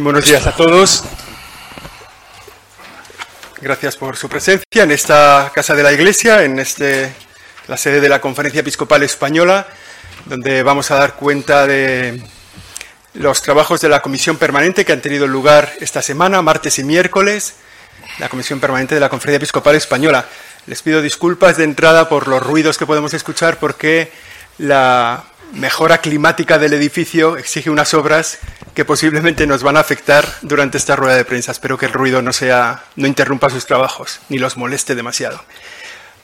Buenos días a todos. Gracias por su presencia en esta casa de la Iglesia, en este, la sede de la Conferencia Episcopal Española, donde vamos a dar cuenta de los trabajos de la Comisión Permanente que han tenido lugar esta semana, martes y miércoles, la Comisión Permanente de la Conferencia Episcopal Española. Les pido disculpas de entrada por los ruidos que podemos escuchar porque la mejora climática del edificio exige unas obras que posiblemente nos van a afectar durante esta rueda de prensa. Espero que el ruido no sea, no interrumpa sus trabajos ni los moleste demasiado.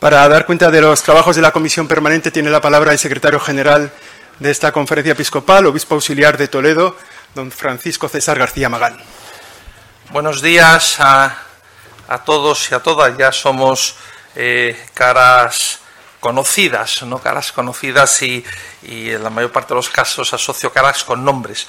Para dar cuenta de los trabajos de la Comisión Permanente tiene la palabra el secretario general de esta conferencia episcopal, obispo auxiliar de Toledo, don Francisco César García Magán. Buenos días a, todos y a todas. Ya somos eh, caras conocidas, no caras conocidas y, en la mayor parte de los casos asocio caras con nombres.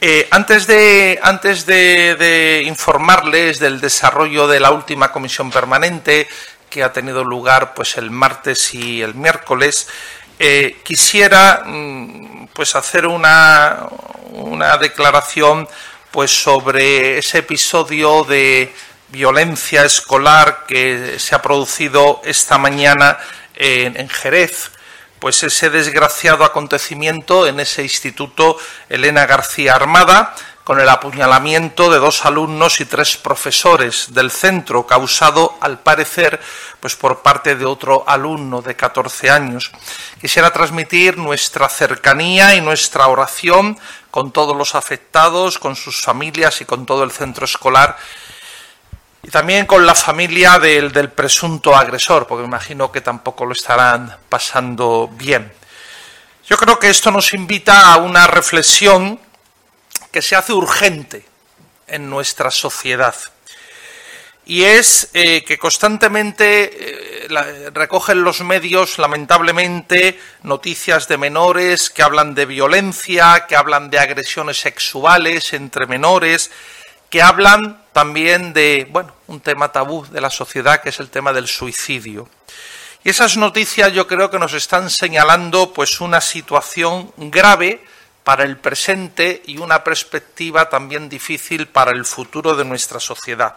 Eh, antes de, antes de, informarles del desarrollo de la última comisión permanente que ha tenido lugar pues el martes y el miércoles, eh, quisiera mm, pues hacer una, una declaración pues sobre ese episodio de violencia escolar que se ha producido esta mañana en, Jerez, pues ese desgraciado acontecimiento en ese instituto Elena García Armada, con el apuñalamiento de dos alumnos y tres profesores del centro, causado, al parecer, pues por parte de otro alumno de 14 años. Quisiera transmitir nuestra cercanía y nuestra oración con todos los afectados, con sus familias y con todo el centro escolar y también con la familia del, presunto agresor, porque imagino que tampoco lo estarán pasando bien. Yo creo que esto nos invita a una reflexión que se hace urgente en nuestra sociedad. Y es eh, que constantemente eh, recogen los medios, lamentablemente, noticias de menores que hablan de violencia, que hablan de agresiones sexuales entre menores, que hablan también de, bueno, un tema tabú de la sociedad que es el tema del suicidio. Y esas noticias yo creo que nos están señalando pues una situación grave para el presente y una perspectiva también difícil para el futuro de nuestra sociedad.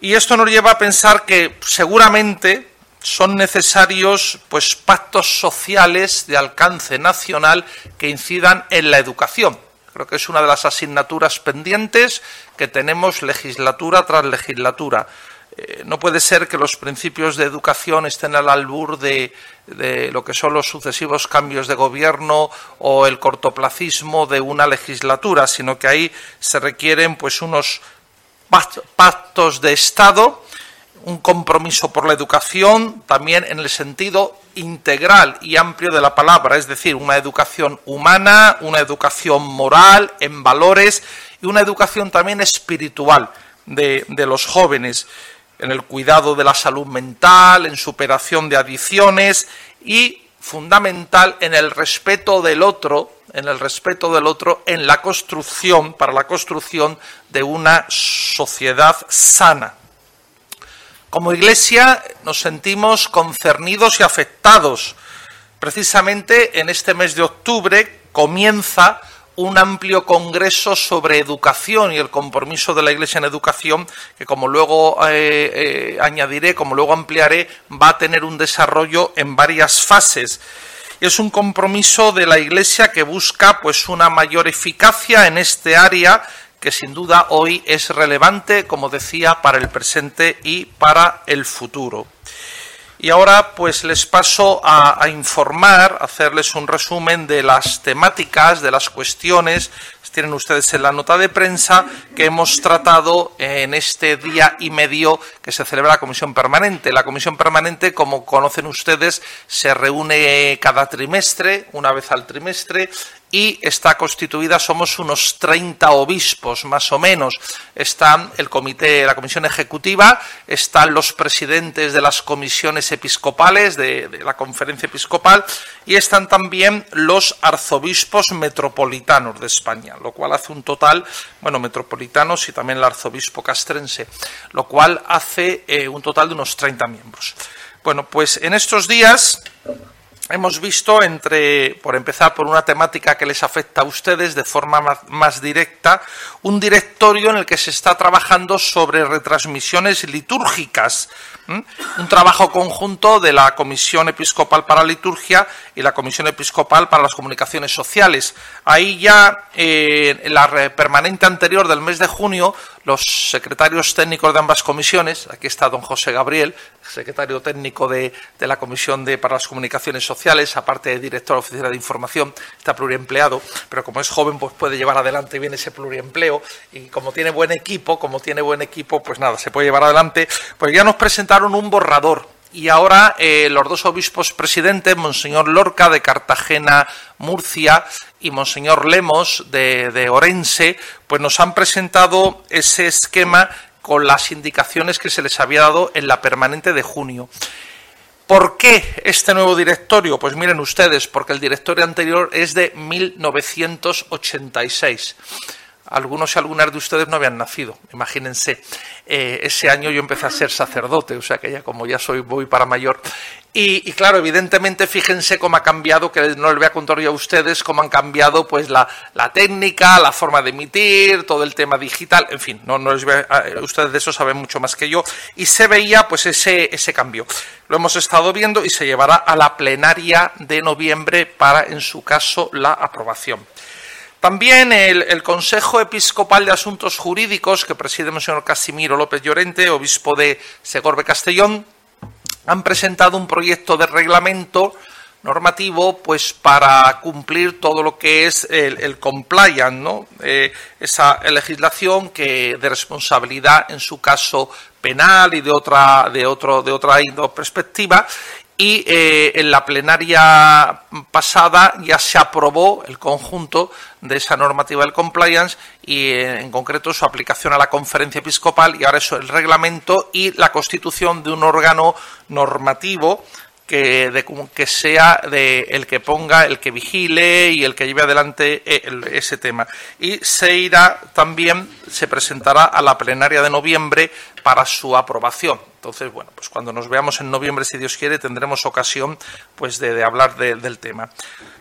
Y esto nos lleva a pensar que seguramente son necesarios pues pactos sociales de alcance nacional que incidan en la educación Creo que es una de las asignaturas pendientes que tenemos legislatura tras legislatura. Eh, no puede ser que los principios de educación estén al albur de, lo que son los sucesivos cambios de gobierno o el cortoplacismo de una legislatura, sino que ahí se requieren pues unos pactos de Estado un compromiso por la educación también en el sentido integral y amplio de la palabra, es decir, una educación humana, una educación moral, en valores y una educación también espiritual de, los jóvenes, en el cuidado de la salud mental, en superación de adicciones y fundamental en el respeto del otro, en el respeto del otro, en la construcción, para la construcción de una sociedad sana. Como Iglesia nos sentimos concernidos y afectados. Precisamente en este mes de octubre comienza un amplio congreso sobre educación y el compromiso de la Iglesia en educación, que como luego eh, eh, añadiré, como luego ampliaré, va a tener un desarrollo en varias fases. Es un compromiso de la Iglesia que busca pues una mayor eficacia en este área que sin duda hoy es relevante, como decía, para el presente y para el futuro. Y ahora pues les paso a, informar, a hacerles un resumen de las temáticas, de las cuestiones, tienen ustedes en la nota de prensa, que hemos tratado en este día y medio que se celebra la Comisión Permanente. La Comisión Permanente, como conocen ustedes, se reúne cada trimestre, una vez al trimestre, y está constituida, somos unos 30 obispos más o menos. Están el comité, la comisión ejecutiva, están los presidentes de las comisiones episcopales, de, de, la conferencia episcopal, y están también los arzobispos metropolitanos de España, lo cual hace un total, bueno, metropolitanos y también el arzobispo castrense, lo cual hace eh, un total de unos 30 miembros. Bueno, pues en estos días hemos visto entre, por empezar por una temática que les afecta a ustedes de forma más, directa, un directorio en el que se está trabajando sobre retransmisiones litúrgicas, un trabajo conjunto de la Comisión Episcopal para la Liturgia y la Comisión Episcopal para las Comunicaciones Sociales. Ahí ya, eh, en la permanente anterior del mes de junio, los secretarios técnicos de ambas comisiones, aquí está don José Gabriel, secretario técnico de, la Comisión de, para las Comunicaciones Sociales, aparte de director oficial de información, está pluriempleado, pero como es joven, pues puede llevar adelante bien ese pluriempleo y como tiene buen equipo, como tiene buen equipo, pues nada, se puede llevar adelante. Pues ya nos presentaron un borrador y ahora eh, los dos obispos presidentes, Monseñor Lorca de Cartagena, Murcia, y Monseñor Lemos de, de Orense, pues nos han presentado ese esquema con las indicaciones que se les había dado en la permanente de junio. ¿Por qué este nuevo directorio? Pues miren ustedes, porque el directorio anterior es de 1986 algunos y algunas de ustedes no habían nacido, imagínense. Eh, ese año yo empecé a ser sacerdote, o sea que ya como ya soy voy para mayor. Y, claro, evidentemente, fíjense cómo ha cambiado, que no les voy a contar yo a ustedes, cómo han cambiado pues la, técnica, la forma de emitir, todo el tema digital, en fin, no, no les ustedes de eso saben mucho más que yo. Y se veía pues ese, ese cambio. Lo hemos estado viendo y se llevará a la plenaria de noviembre para, en su caso, la aprobación. También el, Consejo Episcopal de Asuntos Jurídicos, que preside el señor Casimiro López Llorente, obispo de Segorbe Castellón, han presentado un proyecto de reglamento normativo pues para cumplir todo lo que es el, compliance, ¿no? Eh, esa legislación que de responsabilidad en su caso penal y de otra de otro de otra perspectiva y eh, en la plenaria pasada ya se aprobó el conjunto de esa normativa del compliance y eh, en concreto su aplicación a la conferencia episcopal y ahora eso el reglamento y la constitución de un órgano normativo que, que sea de el que ponga, el que vigile y el que lleve adelante eh, ese tema. Y se irá también, se presentará a la plenaria de noviembre para su aprobación. Entonces, bueno, pues cuando nos veamos en noviembre, si Dios quiere, tendremos ocasión pues de, hablar del tema.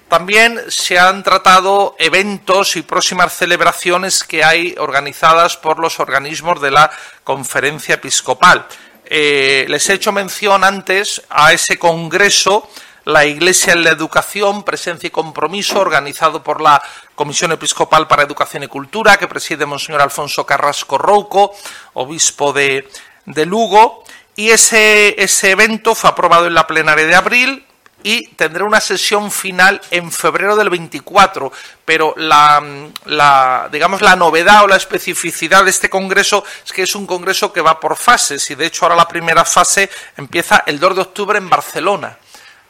También se han tratado eventos y próximas celebraciones que hay organizadas por los organismos de la conferencia episcopal. Eh, les he hecho mención antes a ese congreso, la Iglesia en la Educación, Presencia y Compromiso, organizado por la Comisión Episcopal para Educación y Cultura, que preside Monseñor Alfonso Carrasco Rouco, obispo de, Lugo. Y ese, ese evento fue aprobado en la plenaria de abril, y tendrá una sesión final en febrero del 24, pero la, digamos, la novedad o la especificidad de este congreso es que es un congreso que va por fases y de hecho ahora la primera fase empieza el 2 de octubre en Barcelona.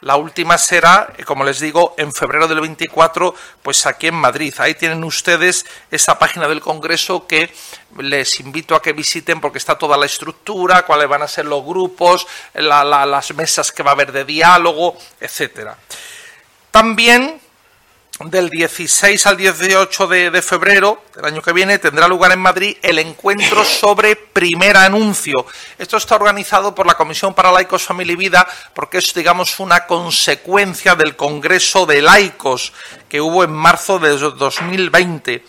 La última será, como les digo, en febrero del 24, pues aquí en Madrid. Ahí tienen ustedes esa página del Congreso que les invito a que visiten porque está toda la estructura, cuáles van a ser los grupos, las mesas que va a haber de diálogo, etcétera. También del 16 al 18 de, febrero del año que viene tendrá lugar en Madrid el encuentro sobre primer anuncio. Esto está organizado por la Comisión para Laicos, Familia y Vida porque es, digamos, una consecuencia del Congreso de Laicos que hubo en marzo de 2020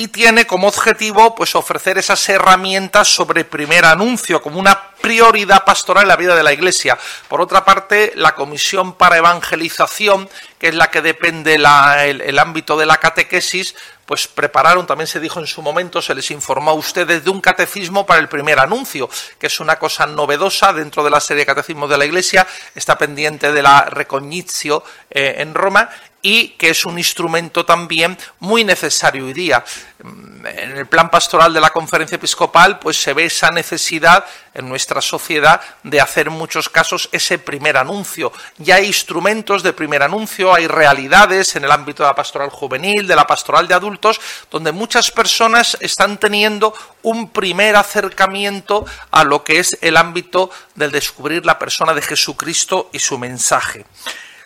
y tiene como objetivo pues ofrecer esas herramientas sobre primer anuncio como una prioridad pastoral en la vida de la Iglesia. Por otra parte, la Comisión para Evangelización, que es la que depende el, ámbito de la catequesis, pues prepararon, también se dijo en su momento, se les informó a ustedes de un catecismo para el primer anuncio, que es una cosa novedosa dentro de la serie de catecismos de la Iglesia, está pendiente de la Recognizio eh, en Roma y que es un instrumento también muy necesario hoy día. En el plan pastoral de la conferencia episcopal, pues se ve esa necesidad en nuestra sociedad de hacer en muchos casos ese primer anuncio. Ya hay instrumentos de primer anuncio, hay realidades en el ámbito de la pastoral juvenil, de la pastoral de adultos, donde muchas personas están teniendo un primer acercamiento a lo que es el ámbito del descubrir la persona de Jesucristo y su mensaje.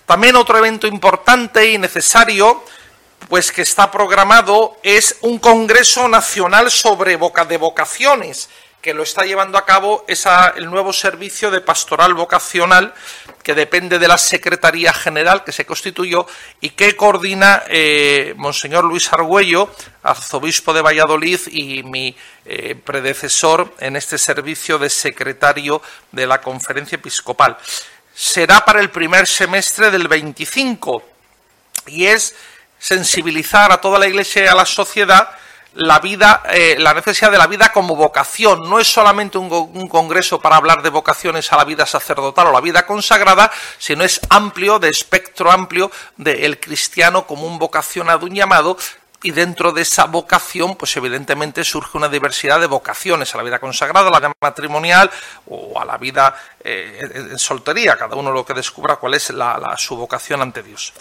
También otro evento importante y necesario, pues que está programado, es un Congreso Nacional sobre de Vocaciones, que lo está llevando a cabo es el nuevo servicio de pastoral vocacional que depende de la Secretaría General que se constituyó y que coordina eh, Monseñor Luis Argüello, arzobispo de Valladolid y mi eh, predecesor en este servicio de secretario de la Conferencia Episcopal. Será para el primer semestre del 25 y es sensibilizar a toda la Iglesia y a la sociedad la vida, eh, la necesidad de la vida como vocación. No es solamente un, congreso para hablar de vocaciones a la vida sacerdotal o la vida consagrada, sino es amplio, de espectro amplio del cristiano como un vocacionado, un llamado, y dentro de esa vocación, pues evidentemente surge una diversidad de vocaciones a la vida consagrada, a la vida matrimonial o a la vida eh, en soltería, cada uno lo que descubra cuál es su vocación ante Dios.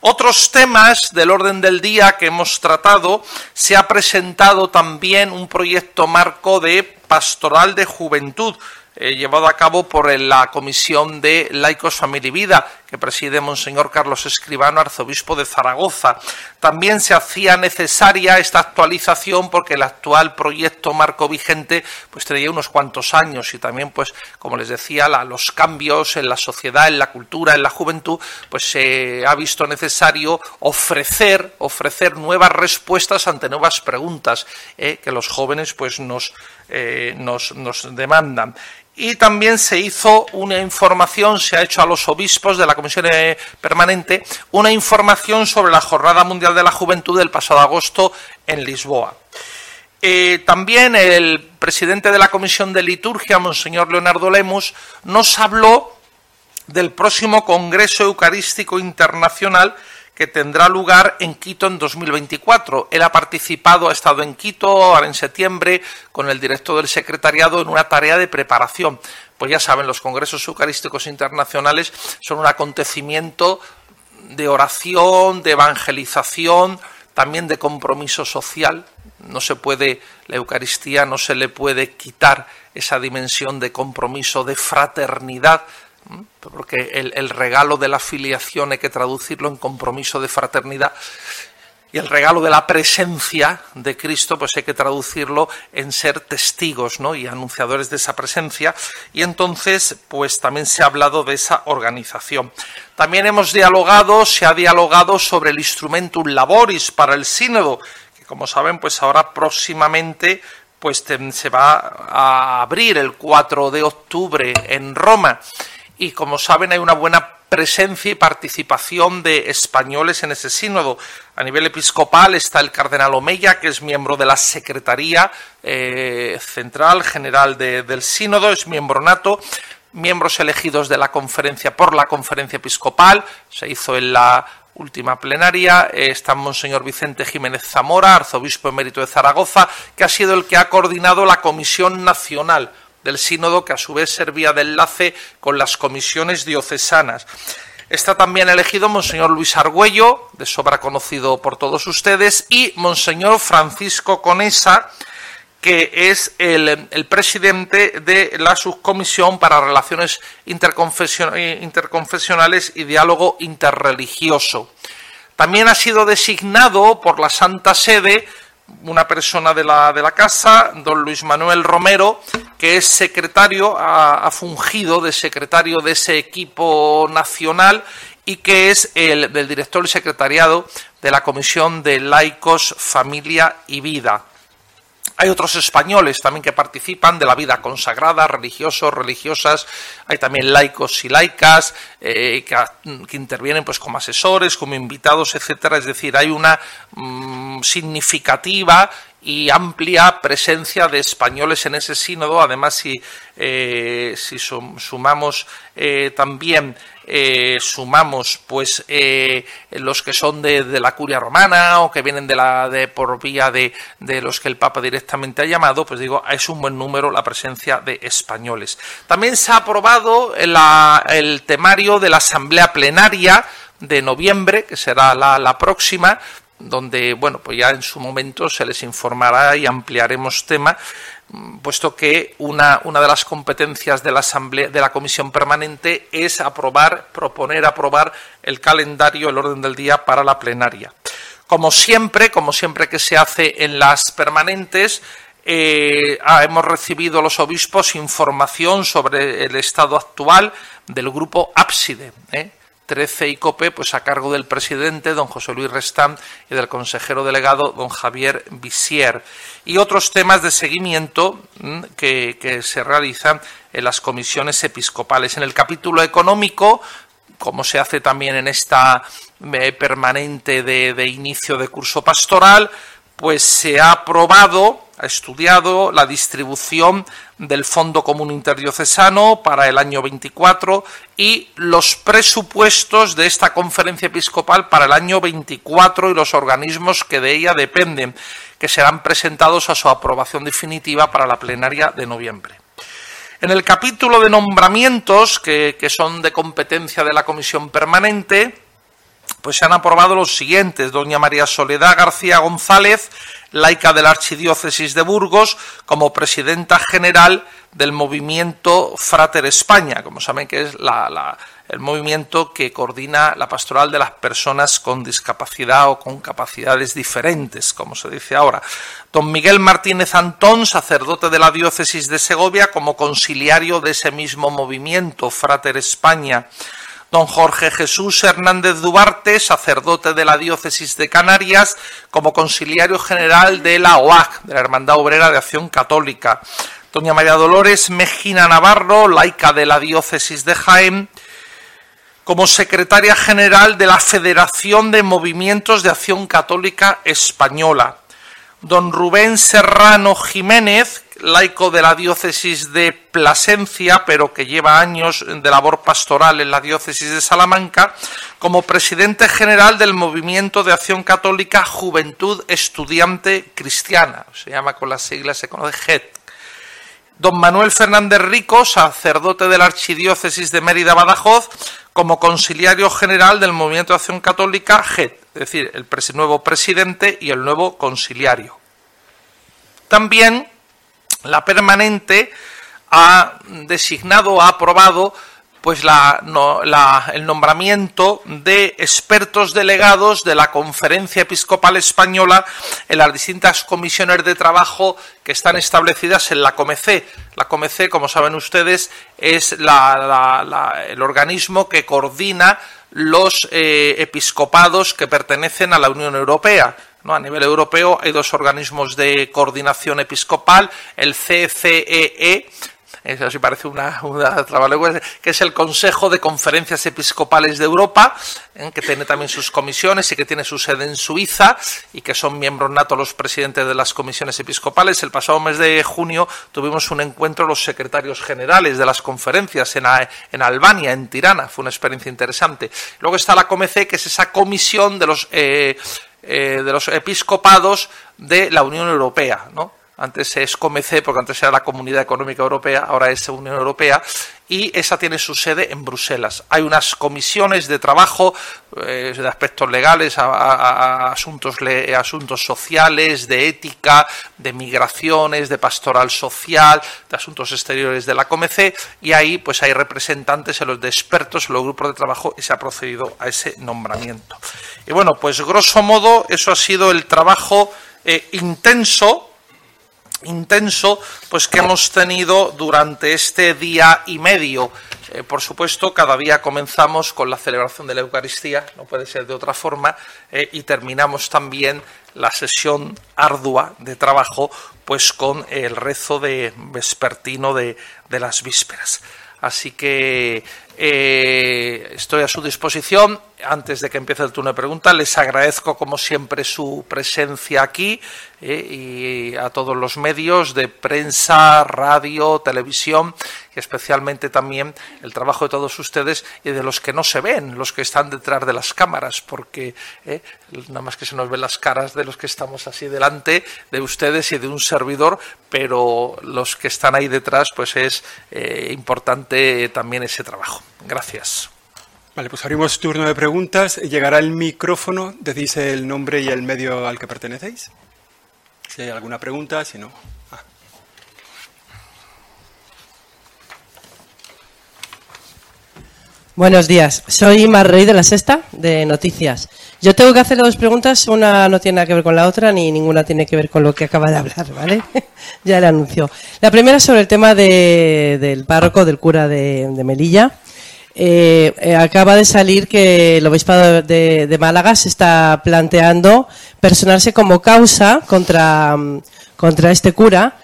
Otros temas del orden del día que hemos tratado, se ha presentado también un proyecto marco de pastoral de juventud, eh, llevado a cabo por la Comisión de Laicos, Familia y Vida, que preside Monseñor Carlos Escribano, arzobispo de Zaragoza. También se hacía necesaria esta actualización porque el actual proyecto marco vigente pues tenía unos cuantos años y también pues como les decía los cambios en la sociedad, en la cultura, en la juventud, pues se ha visto necesario ofrecer ofrecer nuevas respuestas ante nuevas preguntas eh, que los jóvenes pues nos, eh, nos, demandan y también se hizo una información, se ha hecho a los obispos de la Comisión Permanente, una información sobre la Jornada Mundial de la Juventud del pasado agosto en Lisboa. Eh, también el presidente de la Comisión de Liturgia, Monseñor Leonardo Lemus, nos habló del próximo Congreso Eucarístico Internacional que tendrá lugar en Quito en 2024. Él ha participado, ha estado en Quito ahora en septiembre con el director del secretariado en una tarea de preparación. Pues ya saben, los congresos eucarísticos internacionales son un acontecimiento de oración, de evangelización, también de compromiso social. No se puede, la Eucaristía no se le puede quitar esa dimensión de compromiso, de fraternidad porque el, regalo de la filiación hay que traducirlo en compromiso de fraternidad y el regalo de la presencia de Cristo, pues hay que traducirlo en ser testigos ¿no? y anunciadores de esa presencia. Y entonces, pues también se ha hablado de esa organización. También hemos dialogado, se ha dialogado sobre el instrumentum laboris para el sínodo, que como saben, pues ahora próximamente pues se va a abrir el 4 de octubre en Roma y como saben hay una buena presencia y participación de españoles en ese sínodo. A nivel episcopal está el cardenal Omeya, que es miembro de la Secretaría eh, Central General del Sínodo, es miembro nato, miembros elegidos de la conferencia por la conferencia episcopal, se hizo en la última plenaria, eh, está Monseñor Vicente Jiménez Zamora, arzobispo emérito de Zaragoza, que ha sido el que ha coordinado la Comisión Nacional del sínodo que a su vez servía de enlace con las comisiones diocesanas. Está también elegido Monseñor Luis Argüello, de sobra conocido por todos ustedes, y Monseñor Francisco Conesa, que es el, presidente de la subcomisión para relaciones interconfesionales y diálogo interreligioso. También ha sido designado por la Santa Sede una persona de la, de la casa, don Luis Manuel Romero, que es secretario, ha, fungido de secretario de ese equipo nacional y que es el del director y secretariado de la Comisión de Laicos, Familia y Vida. Hay otros españoles también que participan de la vida consagrada, religiosos, religiosas. Hay también laicos y laicas eh, que, intervienen pues como asesores, como invitados, etcétera. Es decir, hay una mm, significativa y amplia presencia de españoles en ese sínodo. Además, si, eh, si sumamos eh, también eh, sumamos pues los que son de, la curia romana o que vienen de la de por vía de, de, los que el Papa directamente ha llamado, pues digo, es un buen número la presencia de españoles. También se ha aprobado el temario de la asamblea plenaria de noviembre, que será la, la próxima, donde, bueno, pues ya en su momento se les informará y ampliaremos tema, mm, puesto que una, una de las competencias de la Asamblea, de la Comisión Permanente es aprobar, proponer aprobar el calendario, el orden del día para la plenaria. Como siempre, como siempre que se hace en las permanentes, eh, ah, hemos recibido los obispos información sobre el estado actual del grupo Ábside. 13 y COPE, pues a cargo del presidente, don José Luis Restán, y del consejero delegado, don Javier Visier. Y otros temas de seguimiento mm, que, se realizan en las comisiones episcopales. En el capítulo económico, como se hace también en esta eh, permanente de inicio de curso pastoral, pues se ha aprobado, ha estudiado la distribución del Fondo Común Interdiocesano para el año 24 y los presupuestos de esta conferencia episcopal para el año 24 y los organismos que de ella dependen, que serán presentados a su aprobación definitiva para la plenaria de noviembre. En el capítulo de nombramientos, que, que son de competencia de la Comisión Permanente, pues se han aprobado los siguientes. Doña María Soledad García González, laica de la Archidiócesis de Burgos, como presidenta general del movimiento Frater España, como saben que es el movimiento que coordina la pastoral de las personas con discapacidad o con capacidades diferentes, como se dice ahora. Don Miguel Martínez Antón, sacerdote de la diócesis de Segovia, como conciliario de ese mismo movimiento Frater España don Jorge Jesús Hernández Duarte, sacerdote de la diócesis de Canarias, como conciliario general de la OAC, de la Hermandad Obrera de Acción Católica, doña María Dolores Mejina Navarro, laica de la diócesis de Jaén, como secretaria general de la Federación de Movimientos de Acción Católica Española, don Rubén Serrano Jiménez, laico de la diócesis de Plasencia, pero que lleva años de labor pastoral en la diócesis de Salamanca, como presidente general del Movimiento de Acción Católica Juventud Estudiante Cristiana, se llama con las siglas, se conoce GET. Don Manuel Fernández Rico, sacerdote de la Archidiócesis de Mérida Badajoz, como conciliario general del Movimiento de Acción Católica GET, es decir, el nuevo presidente y el nuevo conciliario. También la permanente ha designado, ha aprobado pues el nombramiento de expertos delegados de la Conferencia Episcopal Española en las distintas comisiones de trabajo que están establecidas en la COMEC. La COMEC, como saben ustedes, es el organismo que coordina los eh, episcopados que pertenecen a la Unión Europea. A nivel europeo hay dos organismos de coordinación episcopal, el CCEE, e, eso sí parece una, una que es el Consejo de Conferencias Episcopales de Europa, ¿eh? que tiene también sus comisiones y que tiene su sede en Suiza y que son miembros natos los presidentes de las comisiones episcopales. El pasado mes de junio tuvimos un encuentro los secretarios generales de las conferencias en, en Albania, en Tirana. Fue una experiencia interesante. Luego está la COMEC, que es esa comisión de los... Eh, eh, de los episcopados de la Unión Europea, ¿no? Antes es COMEC, porque antes era la Comunidad Económica Europea, ahora es Unión Europea, y esa tiene su sede en Bruselas. Hay unas comisiones de trabajo eh, de aspectos legales, asuntos, asuntos sociales, de ética, de migraciones, de pastoral social, de asuntos exteriores de la COMEC, y ahí pues hay representantes, en los de expertos, en los grupos de trabajo, y se ha procedido a ese nombramiento. Y bueno, pues grosso modo, eso ha sido el trabajo eh, intenso intenso pues que hemos tenido durante este día y medio. Eh, por supuesto, cada día comenzamos con la celebración de la Eucaristía, no puede ser de otra forma, eh, y terminamos también la sesión ardua de trabajo pues con el rezo de vespertino de, de las vísperas. Así que eh, estoy a su disposición. Antes de que empiece el turno de preguntas, les agradezco como siempre su presencia aquí eh, y a todos los medios de prensa, radio, televisión y especialmente también el trabajo de todos ustedes y de los que no se ven, los que están detrás de las cámaras, porque eh, nada más que se nos ven las caras de los que estamos así delante de ustedes y de un servidor, pero los que están ahí detrás, pues es importante también ese trabajo. Gracias. Vale, pues abrimos turno de preguntas. Llegará el micrófono, decís el nombre y el medio al que pertenecéis. Si hay alguna pregunta, si no. Ah. Buenos días, soy Mar Rey de la Sexta, de Noticias. Yo tengo que hacer dos preguntas, una no tiene nada que ver con la otra, ni ninguna tiene que ver con lo que acaba de hablar, ¿vale? ya le anunció. La primera sobre el tema del párroco, del cura de, Melilla. Eh, eh, acaba de salir que el obispado de, Málaga se está planteando personarse como causa contra, contra este cura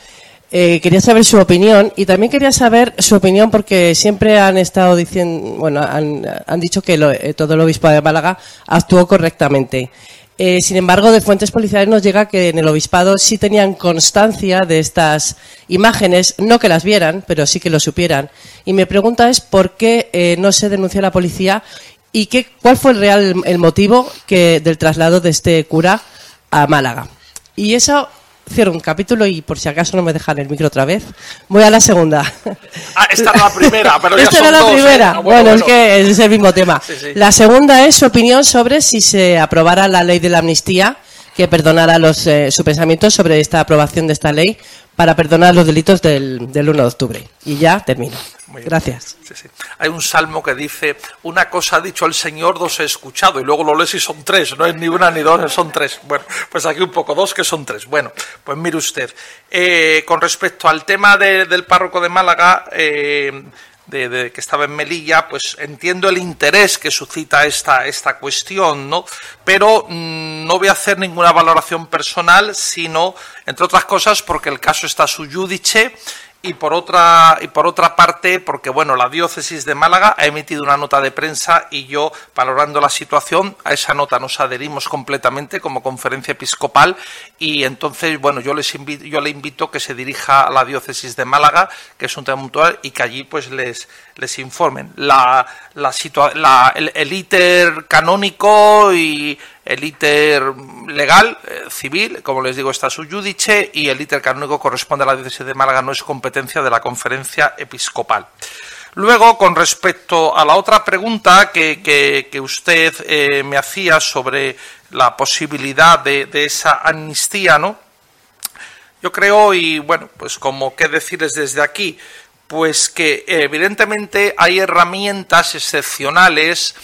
eh, quería saber su opinión y también quería saber su opinión porque siempre han estado diciendo, bueno, han, dicho que eh, todo el obispo de Málaga actuó correctamente. Eh, sin embargo, de fuentes policiales nos llega que en el obispado sí tenían constancia de estas imágenes, no que las vieran, pero sí que lo supieran. Y mi pregunta es por qué no se denunció a la policía y qué, cuál fue el real el motivo del traslado de este cura a Málaga. Y eso cierro un capítulo y por si acaso no me dejan el micro otra vez, voy a la segunda. Ah, esta era la primera, pero ya esta era la primera. ¿eh? bueno, es que es el mismo tema. La segunda es su opinión sobre si se aprobara la ley de la amnistía, que perdonara los, eh, su pensamiento sobre esta aprobación de esta ley para perdonar los delitos del, del 1 de octubre. Y ya termino. Gracias. Hay un salmo que dice, una cosa ha dicho el Señor, dos he escuchado, y luego lo lees y son tres, no es ni una ni dos, son tres. Bueno, pues aquí un poco, dos que son tres. Bueno, pues mire usted, eh, con respecto al tema del párroco de Málaga, eh, de, que estaba en Melilla, pues entiendo el interés que suscita esta, esta cuestión, ¿no? Pero mm, no voy a hacer ninguna valoración personal, sino, entre otras cosas, porque el caso está su judice y por otra y por otra parte porque bueno la diócesis de Málaga ha emitido una nota de prensa y yo valorando la situación a esa nota nos adherimos completamente como conferencia episcopal y entonces bueno yo les invito, yo le invito que se dirija a la diócesis de Málaga que es un tema puntual y que allí pues les les informen. La la, el, el ITER canónico y el ITER legal, eh, civil, como les digo, está su judice y el ITER canónico corresponde a la diócesis de Málaga, no es competencia de la conferencia episcopal. Luego, con respecto a la otra pregunta que, usted eh, me hacía sobre la posibilidad de, de, esa amnistía, ¿no? Yo creo, y bueno, pues como qué decirles desde aquí, pues que evidentemente hay herramientas excepcionales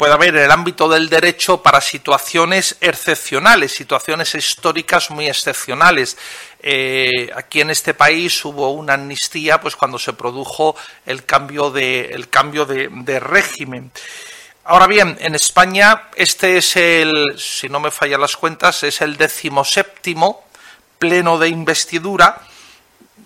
puede haber en el ámbito del derecho para situaciones excepcionales, situaciones históricas muy excepcionales. Eh, aquí en este país hubo una amnistía pues cuando se produjo el cambio de, el cambio de, régimen. Ahora bien, en España este es el, si no me fallan las cuentas, es el decimoséptimo pleno de investidura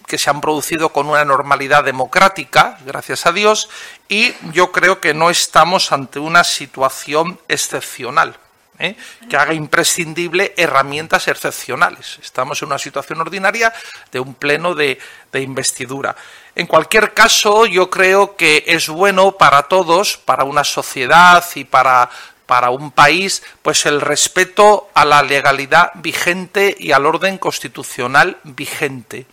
que se han producido con una normalidad democrática, gracias a Dios, y yo creo que no estamos ante una situación excepcional. ¿eh? que haga imprescindible herramientas excepcionales. Estamos en una situación ordinaria de un pleno de, investidura. En cualquier caso, yo creo que es bueno para todos, para una sociedad y para, para un país, pues el respeto a la legalidad vigente y al orden constitucional vigente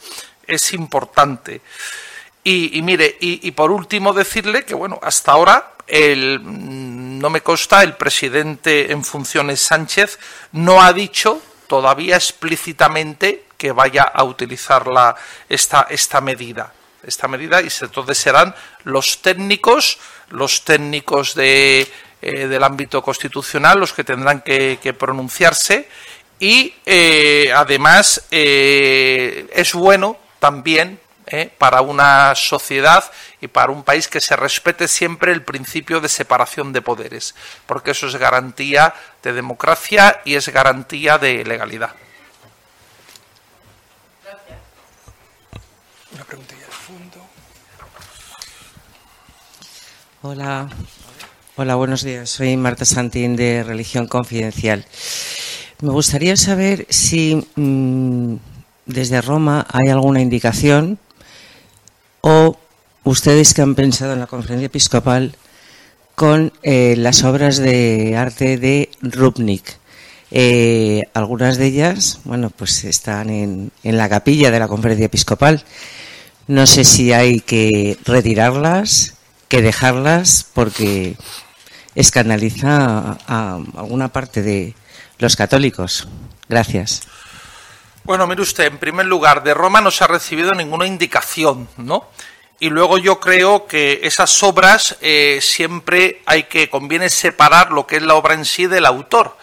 es importante. Y, mire, y, por último decirle que, bueno, hasta ahora el, no me consta, el presidente en funciones Sánchez no ha dicho todavía explícitamente que vaya a utilizar la, esta, esta medida. Esta medida, y entonces serán los técnicos, los técnicos de, eh, del ámbito constitucional los que tendrán que, pronunciarse y eh, además eh, es bueno también ¿eh? para una sociedad y para un país que se respete siempre el principio de separación de poderes, porque eso es garantía de democracia y es garantía de legalidad. Una preguntilla de fondo. Hola. Hola, buenos días. Soy Marta Santín de Religión Confidencial. Me gustaría saber si mm, desde Roma hay alguna indicación o ustedes que han pensado en la conferencia episcopal con eh, las obras de arte de Rubnik. Eh, algunas de ellas, bueno, pues están en, en la capilla de la conferencia episcopal. No sé si hay que retirarlas, que dejarlas, porque escandaliza a alguna parte de los católicos. Gracias. Bueno, mire usted, en primer lugar, de Roma no se ha recibido ninguna indicación, ¿no? y luego yo creo que esas obras eh, siempre hay que, conviene separar lo que es la obra en sí del autor.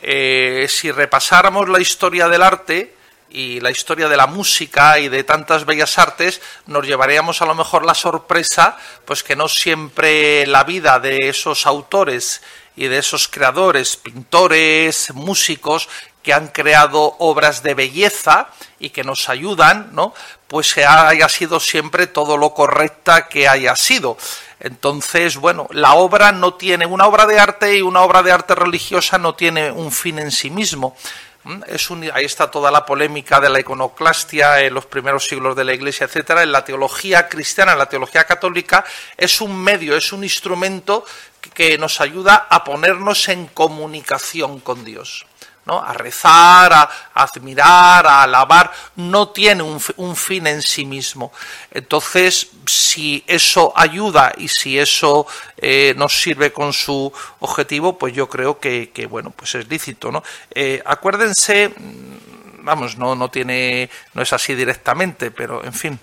Eh, si repasáramos la historia del arte y la historia de la música y de tantas bellas artes, nos llevaríamos a lo mejor la sorpresa, pues que no siempre la vida de esos autores y de esos creadores, pintores, músicos, que han creado obras de belleza y que nos ayudan, ¿no? Pues haya sido siempre todo lo correcta que haya sido. Entonces, bueno, la obra no tiene, una obra de arte y una obra de arte religiosa no tiene un fin en sí mismo. ¿Mm? Es un, ahí está toda la polémica de la iconoclastia en los primeros siglos de la Iglesia, etcétera. En la teología cristiana, en la teología católica, es un medio, es un instrumento que nos ayuda a ponernos en comunicación con Dios a rezar, a, admirar, a alabar, no tiene un, fin en sí mismo. Entonces, si eso ayuda y si eso eh, nos sirve con su objetivo, pues yo creo que, bueno, pues es lícito, ¿no? Eh, acuérdense, mm, vamos, no, no tiene, no es así directamente, pero en fin,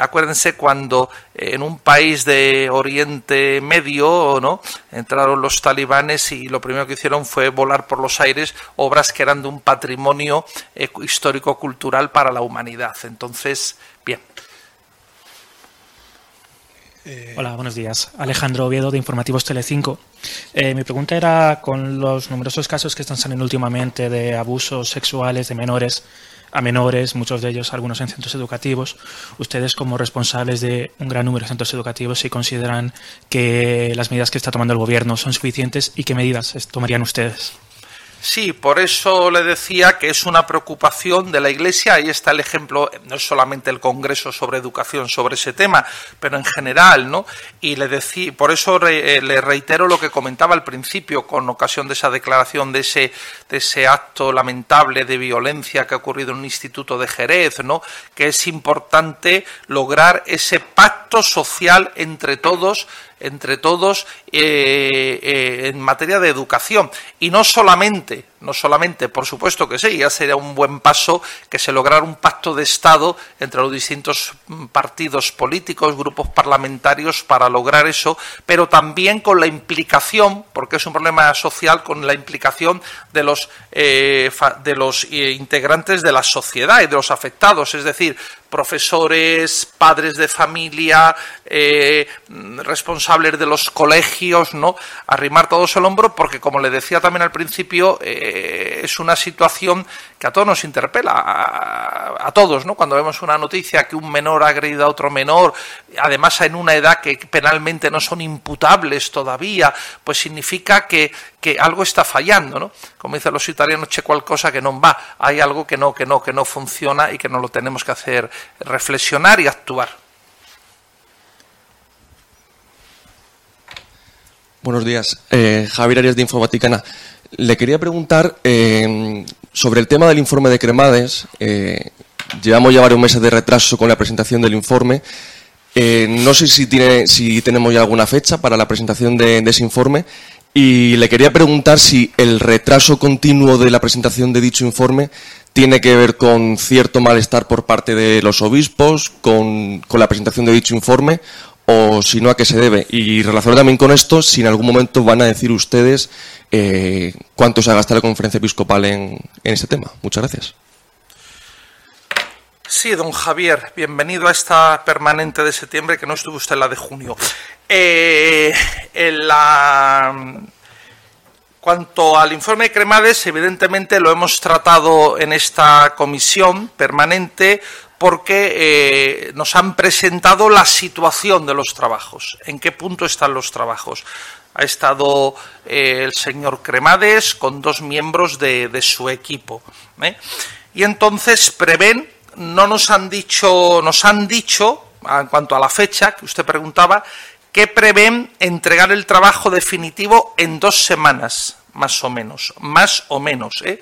acuérdense cuando en un país de Oriente Medio, ¿no? Entraron los talibanes y lo primero que hicieron fue volar por los aires obras que eran de un patrimonio eh, histórico cultural para la humanidad. Entonces, bien. Eh, Hola, buenos días. Alejandro Oviedo de Informativos Telecinco. Eh, mi pregunta era con los numerosos casos que están saliendo últimamente de abusos sexuales de menores a menores, muchos de ellos algunos en centros educativos. Ustedes como responsables de un gran número de centros educativos, si consideran que las medidas que está tomando el gobierno son suficientes y qué medidas tomarían ustedes? Sí, por eso le decía que es una preocupación de la Iglesia. Ahí está el ejemplo, no es solamente el Congreso sobre educación sobre ese tema, pero en general, ¿no? Y le decía, por eso eh, le reitero lo que comentaba al principio, con ocasión de esa declaración de ese, de ese acto lamentable de violencia que ha ocurrido en un instituto de Jerez, ¿no? Que es importante lograr ese pacto social entre todos entre todos eh, eh, en materia de educación. Y no solamente, no solamente, por supuesto que sí, ya sería un buen paso que se lograra un pacto de Estado entre los distintos partidos políticos, grupos parlamentarios para lograr eso, pero también con la implicación, porque es un problema social, con la implicación de los, eh, de los integrantes de la sociedad y de los afectados, es decir, profesores, padres de familia, eh, responsables de los colegios, ¿no? Arrimar todos el hombro, porque como le decía también al principio, eh, es una situación que a todos nos interpela, a, todos, ¿no? Cuando vemos una noticia que un menor ha agredido a otro menor, además en una edad que penalmente no son imputables todavía, pues significa que, que algo está fallando, ¿no? Como dicen los italianos, che cosa que no va, hay algo que no, que no, que no funciona y que no lo tenemos que hacer reflexionar y actuar. Buenos días, eh, Javier Arias de Infobaticana. Le quería preguntar eh, sobre el tema del informe de Cremades. Eh, llevamos ya varios meses de retraso con la presentación del informe. no sé si, tiene, si tenemos ya alguna fecha para la presentación de, ese informe. Y le quería preguntar si el retraso continuo de la presentación de dicho informe tiene que ver con cierto malestar por parte de los obispos, con, la presentación de dicho informe, o si no, a qué se debe. Y relacionado también con esto, si en algún momento van a decir ustedes eh, cuánto se ha gastado la conferencia episcopal en, este tema. Muchas gracias. Sí, don Javier, bienvenido a esta permanente de septiembre, que no estuvo usted en la de junio. Eh, en cuanto al informe de Cremades, evidentemente lo hemos tratado en esta comisión permanente porque eh, nos han presentado la situación de los trabajos, en qué punto están los trabajos. Ha estado eh, el señor Cremades con dos miembros de, su equipo. Y entonces prevén, no nos han dicho, nos han dicho, en cuanto a la fecha que usted preguntaba, que prevén entregar el trabajo definitivo en dos semanas, más o menos, más o menos. ¿eh?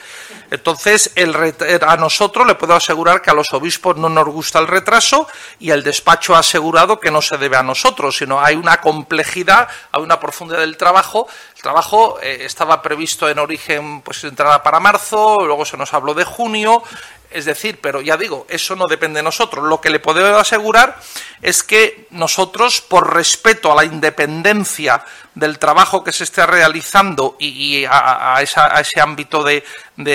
Entonces, el a nosotros le puedo asegurar que a los obispos no nos gusta el retraso y el despacho ha asegurado que no se debe a nosotros, sino hay una complejidad, hay una profundidad del trabajo. El trabajo eh, estaba previsto en origen, pues entrada para marzo, luego se nos habló de junio, Es decir, pero ya digo, eso no depende de nosotros. Lo que le podemos asegurar es que nosotros, por respeto a la independencia del trabajo que se esté realizando y, a, ese ámbito de,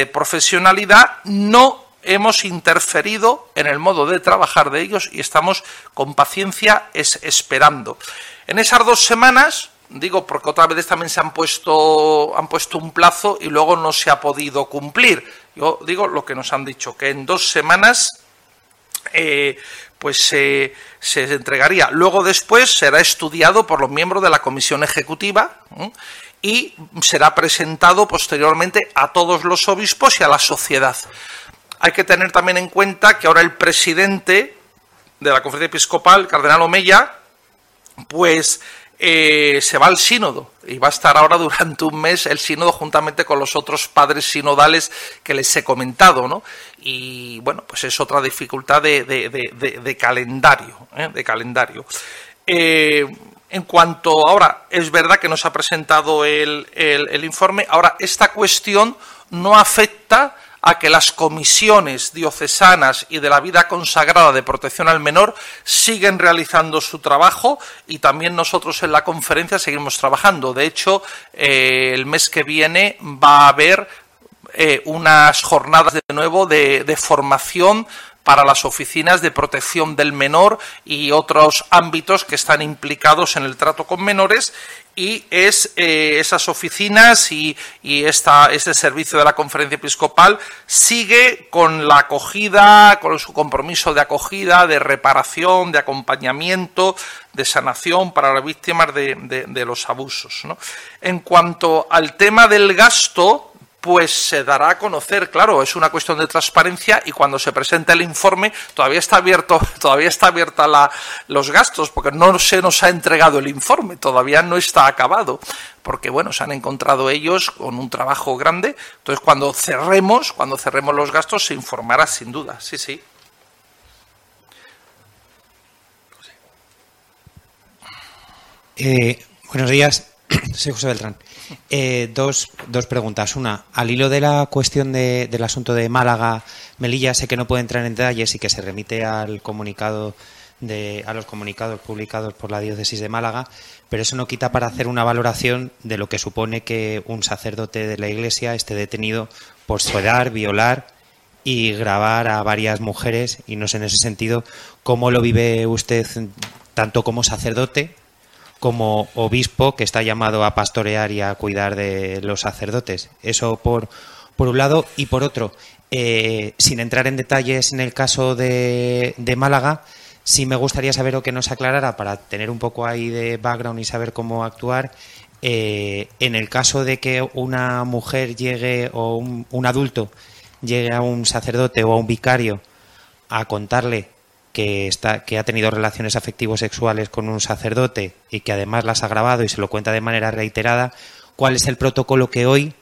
profesionalidad, no hemos interferido en el modo de trabajar de ellos y estamos con paciencia esperando. En esas dos semanas, digo porque otra vez también se han puesto, han puesto un plazo y luego no se ha podido cumplir. Yo digo lo que nos han dicho, que en dos semanas eh, pues se, entregaría. Luego después será estudiado por los miembros de la comisión ejecutiva y será presentado posteriormente a todos los obispos y a la sociedad. Hay que tener también en cuenta que ahora el presidente de la conferencia episcopal, cardenal Omeya, pues eh, se va al sínodo y va a estar ahora durante un mes el sínodo juntamente con los otros padres sinodales que les he comentado, ¿no? Y bueno, pues es otra dificultad de, calendario, ¿eh? de calendario. Eh, en cuanto ahora, es verdad que nos ha presentado el, el informe, ahora esta cuestión no afecta a que las comisiones diocesanas y de la vida consagrada de protección al menor siguen realizando su trabajo y también nosotros en la conferencia seguimos trabajando. De hecho, eh, el mes que viene va a haber eh, unas jornadas de nuevo de, de formación para las oficinas de protección del menor y otros ámbitos que están implicados en el trato con menores y es eh, esas oficinas y, y esta, este servicio de la conferencia episcopal sigue con la acogida, con su compromiso de acogida, de reparación, de acompañamiento, de sanación para las víctimas de, de los abusos. ¿no? En cuanto al tema del gasto, pues se dará a conocer, claro, es una cuestión de transparencia y cuando se presente el informe todavía está abierto, todavía está abierta la, los gastos porque no se nos ha entregado el informe, todavía no está acabado, porque bueno, se han encontrado ellos con un trabajo grande, entonces cuando cerremos, cuando cerremos los gastos se informará sin duda, sí, sí. Eh, buenos días, soy José Beltrán. Eh, dos, dos, preguntas. Una, al hilo de la cuestión del asunto de Málaga, Melilla, sé que no puede entrar en detalles y que se remite al comunicado de, a los comunicados publicados por la diócesis de Málaga, pero eso no quita para hacer una valoración de lo que supone que un sacerdote de la Iglesia esté detenido por suedar, violar y grabar a varias mujeres y no sé en ese sentido cómo lo vive usted tanto como sacerdote como obispo que está llamado a pastorear y a cuidar de los sacerdotes. Eso por, por un lado. Y por otro, eh, sin entrar en detalles en el caso de, de Málaga, sí me gustaría saber o que nos aclarara para tener un poco ahí de background y saber cómo actuar. Eh, en el caso de que una mujer llegue o un, un adulto llegue a un sacerdote o a un vicario a contarle que, está, que ha tenido relaciones afectivos sexuales con un sacerdote y que además las ha grabado y se lo cuenta de manera reiterada, ¿cuál es el protocolo que hoy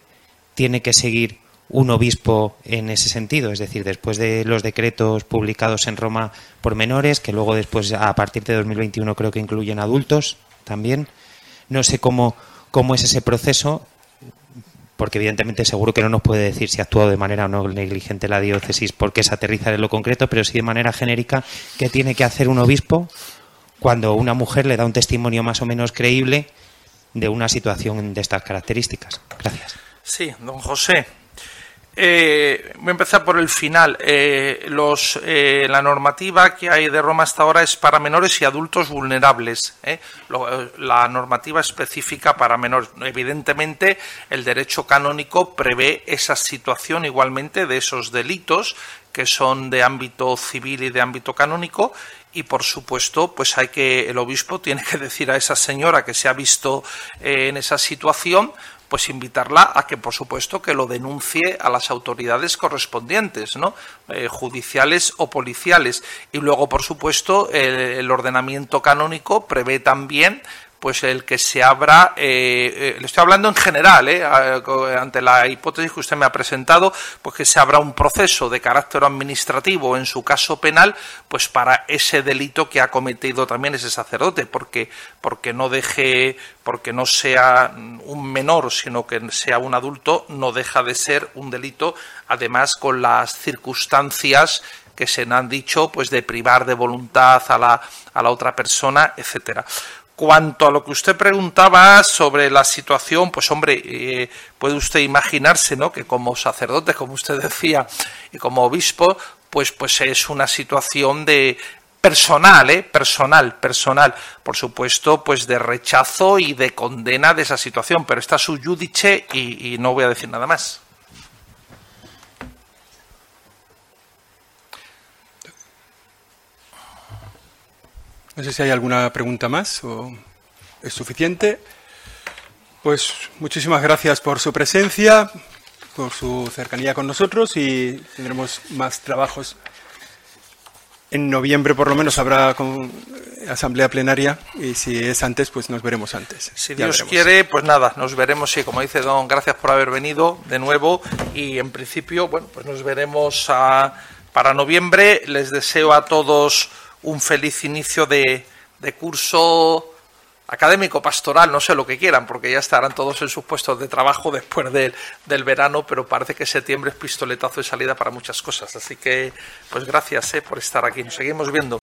tiene que seguir un obispo en ese sentido? Es decir, después de los decretos publicados en Roma por menores, que luego después a partir de 2021 creo que incluyen adultos también. No sé cómo, cómo es ese proceso porque evidentemente seguro que no nos puede decir si ha actuado de manera o no negligente la diócesis porque es aterrizar en lo concreto, pero sí de manera genérica qué tiene que hacer un obispo cuando una mujer le da un testimonio más o menos creíble de una situación de estas características. Gracias. Sí, don José. Eh, voy a empezar por el final. Eh, los, eh, la normativa que hay de Roma hasta ahora es para menores y adultos vulnerables. la normativa específica para menores. Evidentemente, el derecho canónico prevé esa situación igualmente de esos delitos que son de ámbito civil y de ámbito canónico y por supuesto pues hay que el obispo tiene que decir a esa señora que se ha visto en esa situación pues invitarla a que, por supuesto, que lo denuncie a las autoridades correspondientes, ¿no? Eh, judiciales o policiales. Y luego, por supuesto, el, ordenamiento canónico prevé también pues el que se abra, eh, eh, le estoy hablando en general, eh, ante la hipótesis que usted me ha presentado, pues que se abra un proceso de carácter administrativo, en su caso penal, pues para ese delito que ha cometido también ese sacerdote, porque, porque no deje, porque no sea un menor, sino que sea un adulto, no deja de ser un delito, además con las circunstancias que se han dicho, pues de privar de voluntad a la, a la otra persona, etcétera. Cuanto a lo que usted preguntaba sobre la situación, pues hombre, eh, puede usted imaginarse, ¿no? Que como sacerdote, como usted decía, y como obispo, pues, pues es una situación de personal, ¿eh? Personal, personal. Por supuesto, pues de rechazo y de condena de esa situación, pero está su judice y, y no voy a decir nada más. No sé si hay alguna pregunta más o es suficiente. Pues muchísimas gracias por su presencia, por su cercanía con nosotros y tendremos más trabajos. En noviembre por lo menos habrá asamblea plenaria y si es antes, pues nos veremos antes. Si Dios quiere, pues nada, nos veremos, sí, como dice Don, gracias por haber venido de nuevo y en principio, bueno, pues nos veremos para noviembre. Les deseo a todos un feliz inicio de, curso académico, pastoral, no sé lo que quieran, porque ya estarán todos en sus puestos de trabajo después del verano, pero parece que septiembre es pistoletazo de salida para muchas cosas. Así que, pues gracias eh, por estar aquí. Nos seguimos viendo.